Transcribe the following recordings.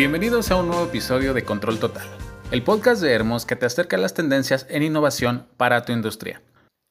Bienvenidos a un nuevo episodio de Control Total, el podcast de Hermos que te acerca a las tendencias en innovación para tu industria.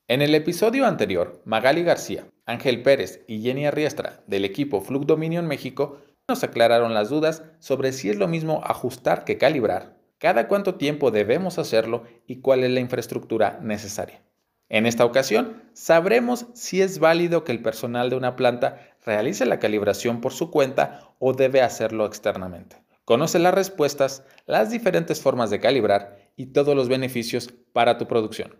En el episodio anterior, Magali García, Ángel Pérez y Jenny Arriestra del equipo Flux Dominion México nos aclararon las dudas sobre si es lo mismo ajustar que calibrar, cada cuánto tiempo debemos hacerlo y cuál es la infraestructura necesaria. En esta ocasión, sabremos si es válido que el personal de una planta realice la calibración por su cuenta o debe hacerlo externamente. Conoce las respuestas, las diferentes formas de calibrar y todos los beneficios para tu producción.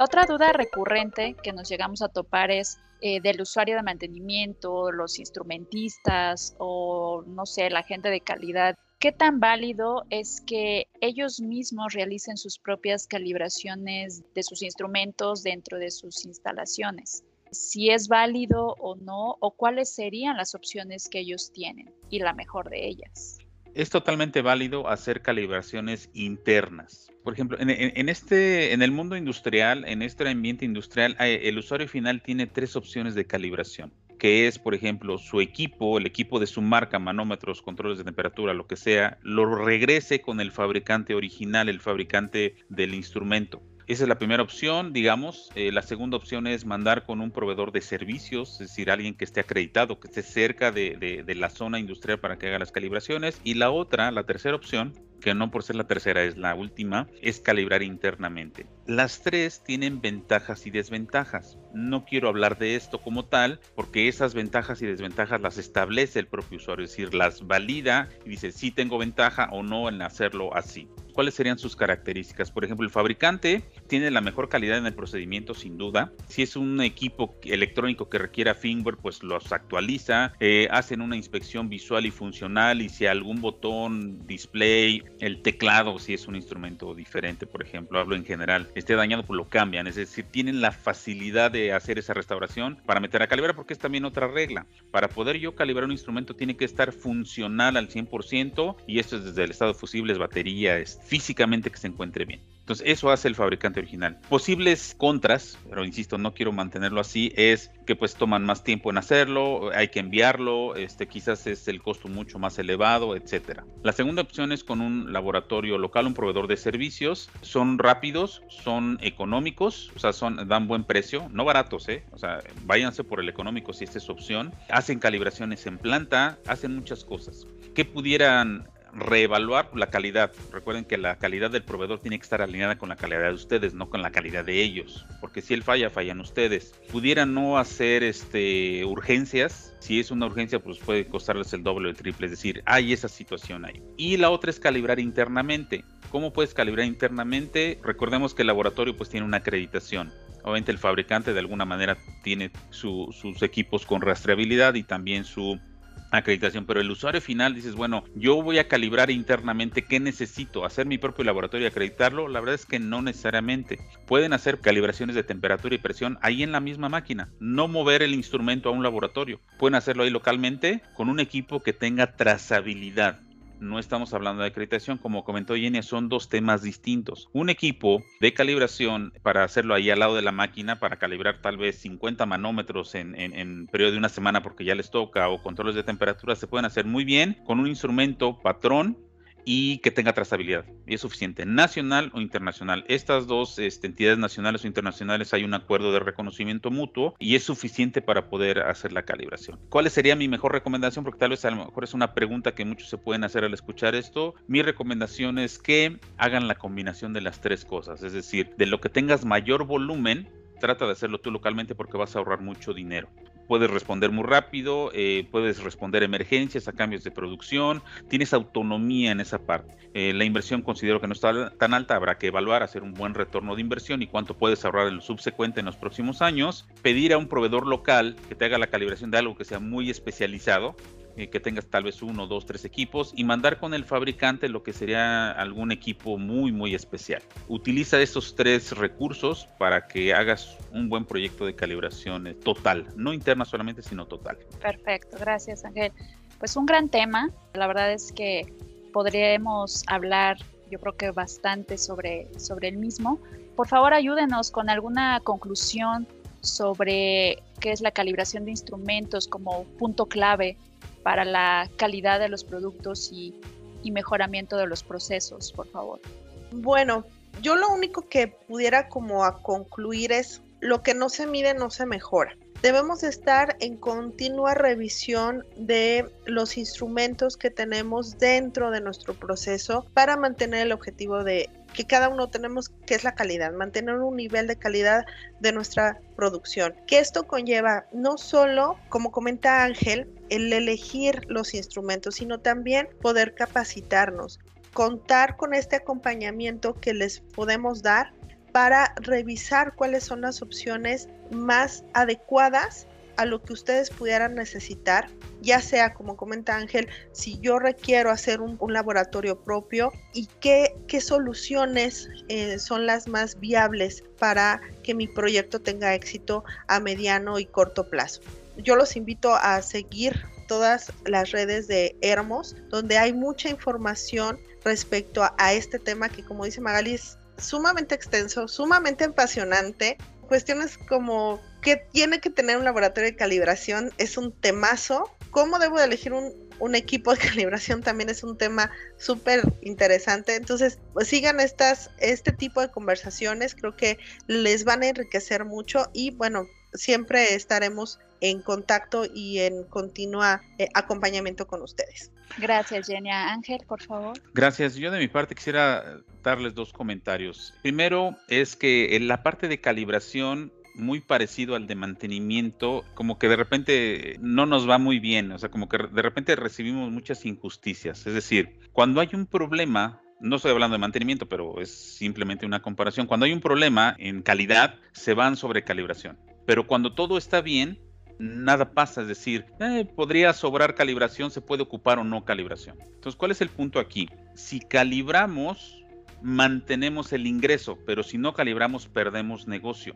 Otra duda recurrente que nos llegamos a topar es eh, del usuario de mantenimiento, los instrumentistas o, no sé, la gente de calidad. ¿Qué tan válido es que ellos mismos realicen sus propias calibraciones de sus instrumentos dentro de sus instalaciones? Si es válido o no, o cuáles serían las opciones que ellos tienen y la mejor de ellas. Es totalmente válido hacer calibraciones internas. Por ejemplo, en, este, en el mundo industrial, en este ambiente industrial, el usuario final tiene tres opciones de calibración que es, por ejemplo, su equipo, el equipo de su marca, manómetros, controles de temperatura, lo que sea, lo regrese con el fabricante original, el fabricante del instrumento. Esa es la primera opción, digamos. Eh, la segunda opción es mandar con un proveedor de servicios, es decir, alguien que esté acreditado, que esté cerca de, de la zona industrial para que haga las calibraciones. Y la otra, la tercera opción, que no por ser la tercera es la última, es calibrar internamente. Las tres tienen ventajas y desventajas. No quiero hablar de esto como tal, porque esas ventajas y desventajas las establece el propio usuario, es decir, las valida y dice si tengo ventaja o no en hacerlo así. ¿Cuáles serían sus características? Por ejemplo, el fabricante tiene la mejor calidad en el procedimiento, sin duda. Si es un equipo electrónico que requiera firmware, pues los actualiza, eh, hacen una inspección visual y funcional y si algún botón, display, el teclado, si es un instrumento diferente, por ejemplo, hablo en general, esté dañado, pues lo cambian. Es decir, tienen la facilidad de hacer esa restauración para meter a calibrar, porque es también otra regla. Para poder yo calibrar un instrumento tiene que estar funcional al 100% y esto es desde el estado de fusibles, baterías, físicamente que se encuentre bien. Entonces, eso hace el fabricante original. Posibles contras, pero insisto, no quiero mantenerlo así, es que pues toman más tiempo en hacerlo, hay que enviarlo, este, quizás es el costo mucho más elevado, etcétera. La segunda opción es con un laboratorio local, un proveedor de servicios. Son rápidos, son económicos, o sea, son, dan buen precio, no baratos, ¿eh? O sea, váyanse por el económico si esta es su opción. Hacen calibraciones en planta, hacen muchas cosas. ¿Qué pudieran reevaluar la calidad. Recuerden que la calidad del proveedor tiene que estar alineada con la calidad de ustedes, no con la calidad de ellos. Porque si él falla, fallan ustedes. Pudieran no hacer este, urgencias. Si es una urgencia, pues puede costarles el doble o el triple. Es decir, hay esa situación ahí. Y la otra es calibrar internamente. ¿Cómo puedes calibrar internamente? Recordemos que el laboratorio pues tiene una acreditación. Obviamente el fabricante de alguna manera tiene sus equipos con rastreabilidad y también su acreditación, pero el usuario final dices, bueno, yo voy a calibrar internamente qué necesito, hacer mi propio laboratorio y acreditarlo, la verdad es que no necesariamente. Pueden hacer calibraciones de temperatura y presión ahí en la misma máquina, no mover el instrumento a un laboratorio. Pueden hacerlo ahí localmente con un equipo que tenga trazabilidad no estamos hablando de acreditación, como comentó Jenny, son dos temas distintos. Un equipo de calibración para hacerlo ahí al lado de la máquina, para calibrar tal vez 50 manómetros en, en periodo de una semana porque ya les toca, o controles de temperatura, se pueden hacer muy bien con un instrumento patrón y que tenga trazabilidad. Y es suficiente, nacional o internacional. Estas dos este, entidades nacionales o internacionales hay un acuerdo de reconocimiento mutuo y es suficiente para poder hacer la calibración. ¿Cuál sería mi mejor recomendación? Porque tal vez a lo mejor es una pregunta que muchos se pueden hacer al escuchar esto. Mi recomendación es que hagan la combinación de las tres cosas, es decir, de lo que tengas mayor volumen, trata de hacerlo tú localmente porque vas a ahorrar mucho dinero puedes responder muy rápido, eh, puedes responder emergencias a cambios de producción, tienes autonomía en esa parte. Eh, la inversión considero que no está tan alta, habrá que evaluar, hacer un buen retorno de inversión y cuánto puedes ahorrar en lo subsecuente en los próximos años, pedir a un proveedor local que te haga la calibración de algo que sea muy especializado, eh, que tengas tal vez uno, dos, tres equipos y mandar con el fabricante lo que sería algún equipo muy, muy especial. Utiliza esos tres recursos para que hagas un buen proyecto de calibración eh, total, no interna solamente, sino total. Perfecto, gracias Ángel. Pues un gran tema, la verdad es que podríamos hablar yo creo que bastante sobre, sobre el mismo. Por favor, ayúdenos con alguna conclusión sobre qué es la calibración de instrumentos como punto clave para la calidad de los productos y, mejoramiento de los procesos, por favor? Bueno, yo lo único que pudiera como a concluir es lo que no se mide no se mejora. Debemos estar en continua revisión de los instrumentos que tenemos dentro de nuestro proceso para mantener el objetivo de que cada uno tenemos, que es la calidad, mantener un nivel de calidad de nuestra producción. Que esto conlleva no solo, como comenta Ángel, el elegir los instrumentos, sino también poder capacitarnos, contar con este acompañamiento que les podemos dar para revisar cuáles son las opciones más adecuadas a lo que ustedes pudieran necesitar, ya sea, como comenta Ángel, si yo requiero hacer un, laboratorio propio y qué, qué soluciones eh, son las más viables para que mi proyecto tenga éxito a mediano y corto plazo. Yo los invito a seguir todas las redes de Hermos, donde hay mucha información respecto a, este tema que, como dice Magali, es sumamente extenso, sumamente apasionante. Cuestiones como qué tiene que tener un laboratorio de calibración es un temazo. ¿Cómo debo de elegir un, un equipo de calibración? También es un tema súper interesante. Entonces, pues sigan estas, este tipo de conversaciones. Creo que les van a enriquecer mucho y bueno, siempre estaremos en contacto y en continua eh, acompañamiento con ustedes. Gracias, Genia. Ángel, por favor. Gracias. Yo de mi parte quisiera darles dos comentarios. Primero es que en la parte de calibración muy parecido al de mantenimiento, como que de repente no nos va muy bien, o sea, como que de repente recibimos muchas injusticias. Es decir, cuando hay un problema, no estoy hablando de mantenimiento, pero es simplemente una comparación, cuando hay un problema en calidad, se van sobre calibración. Pero cuando todo está bien, nada pasa, es decir, eh, podría sobrar calibración, se puede ocupar o no calibración. Entonces, ¿cuál es el punto aquí? Si calibramos, mantenemos el ingreso, pero si no calibramos, perdemos negocio.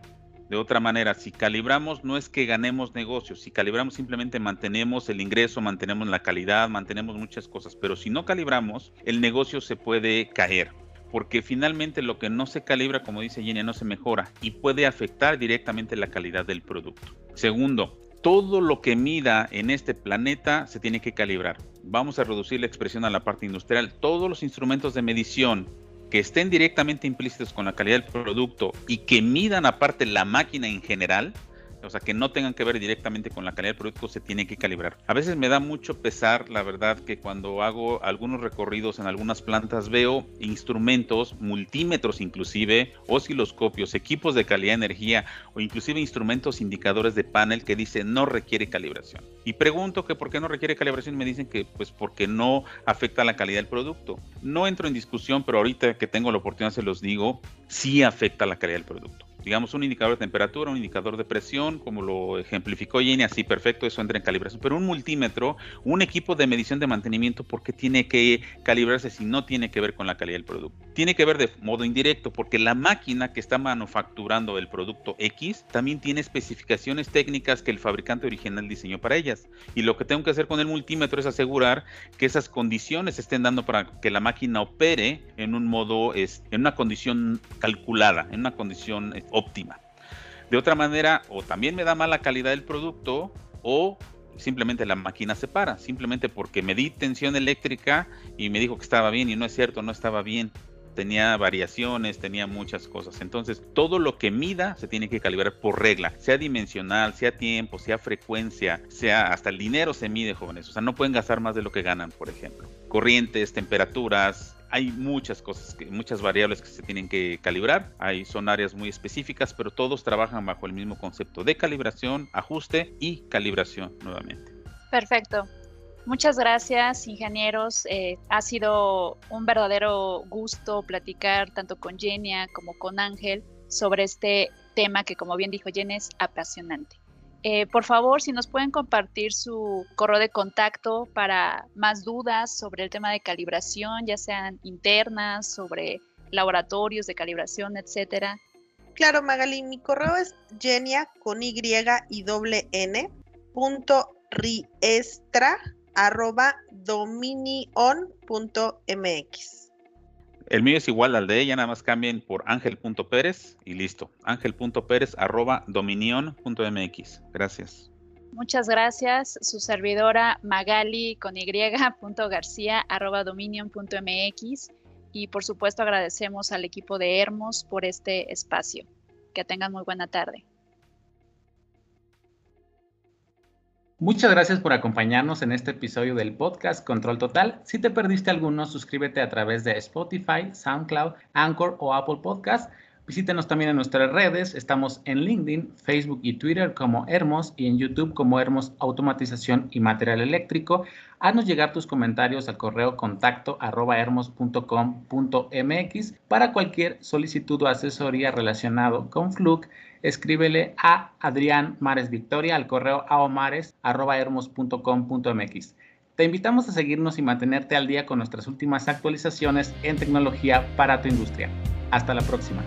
De otra manera, si calibramos, no es que ganemos negocio, si calibramos simplemente mantenemos el ingreso, mantenemos la calidad, mantenemos muchas cosas, pero si no calibramos, el negocio se puede caer porque finalmente lo que no se calibra, como dice Jenny, no se mejora y puede afectar directamente la calidad del producto. Segundo, todo lo que mida en este planeta se tiene que calibrar. Vamos a reducir la expresión a la parte industrial. Todos los instrumentos de medición que estén directamente implícitos con la calidad del producto y que midan aparte la máquina en general, o sea, que no tengan que ver directamente con la calidad del producto, se tiene que calibrar. A veces me da mucho pesar, la verdad, que cuando hago algunos recorridos en algunas plantas veo instrumentos, multímetros inclusive, osciloscopios, equipos de calidad de energía o inclusive instrumentos indicadores de panel que dicen no requiere calibración. Y pregunto que por qué no requiere calibración me dicen que pues porque no afecta la calidad del producto. No entro en discusión, pero ahorita que tengo la oportunidad se los digo, sí afecta la calidad del producto digamos, un indicador de temperatura, un indicador de presión, como lo ejemplificó Jenny, así perfecto, eso entra en calibración. Pero un multímetro, un equipo de medición de mantenimiento, ¿por qué tiene que calibrarse si no tiene que ver con la calidad del producto? Tiene que ver de modo indirecto, porque la máquina que está manufacturando el producto X también tiene especificaciones técnicas que el fabricante original diseñó para ellas. Y lo que tengo que hacer con el multímetro es asegurar que esas condiciones estén dando para que la máquina opere en un modo, en una condición calculada, en una condición óptima. De otra manera, o también me da mala calidad el producto, o simplemente la máquina se para, simplemente porque me di tensión eléctrica y me dijo que estaba bien y no es cierto, no estaba bien. Tenía variaciones, tenía muchas cosas. Entonces, todo lo que mida se tiene que calibrar por regla, sea dimensional, sea tiempo, sea frecuencia, sea hasta el dinero se mide, jóvenes. O sea, no pueden gastar más de lo que ganan, por ejemplo. Corrientes, temperaturas, hay muchas cosas, muchas variables que se tienen que calibrar. Hay, son áreas muy específicas, pero todos trabajan bajo el mismo concepto de calibración, ajuste y calibración nuevamente. Perfecto. Muchas gracias, ingenieros. Eh, ha sido un verdadero gusto platicar tanto con Genia como con Ángel sobre este tema que, como bien dijo Jenny, es apasionante. Eh, por favor, si nos pueden compartir su correo de contacto para más dudas sobre el tema de calibración, ya sean internas, sobre laboratorios de calibración, etcétera. Claro, Magali, mi correo es genia con y y doble n punto riestra arroba dominion punto mx. El mío es igual al de ella, nada más cambien por ángel.pérez y listo. ángel.pérez arroba dominion.mx. Gracias. Muchas gracias. Su servidora Magali con y García arroba dominion.mx y por supuesto agradecemos al equipo de Hermos por este espacio. Que tengan muy buena tarde. Muchas gracias por acompañarnos en este episodio del podcast Control Total. Si te perdiste alguno, suscríbete a través de Spotify, SoundCloud, Anchor o Apple Podcast Visítenos también en nuestras redes. Estamos en LinkedIn, Facebook y Twitter como Hermos y en YouTube como Hermos Automatización y Material Eléctrico. Haznos llegar tus comentarios al correo contacto. Para cualquier solicitud o asesoría relacionado con Fluke, escríbele a Adrián Mares Victoria al correo aomares. Te invitamos a seguirnos y mantenerte al día con nuestras últimas actualizaciones en tecnología para tu industria. Hasta la próxima.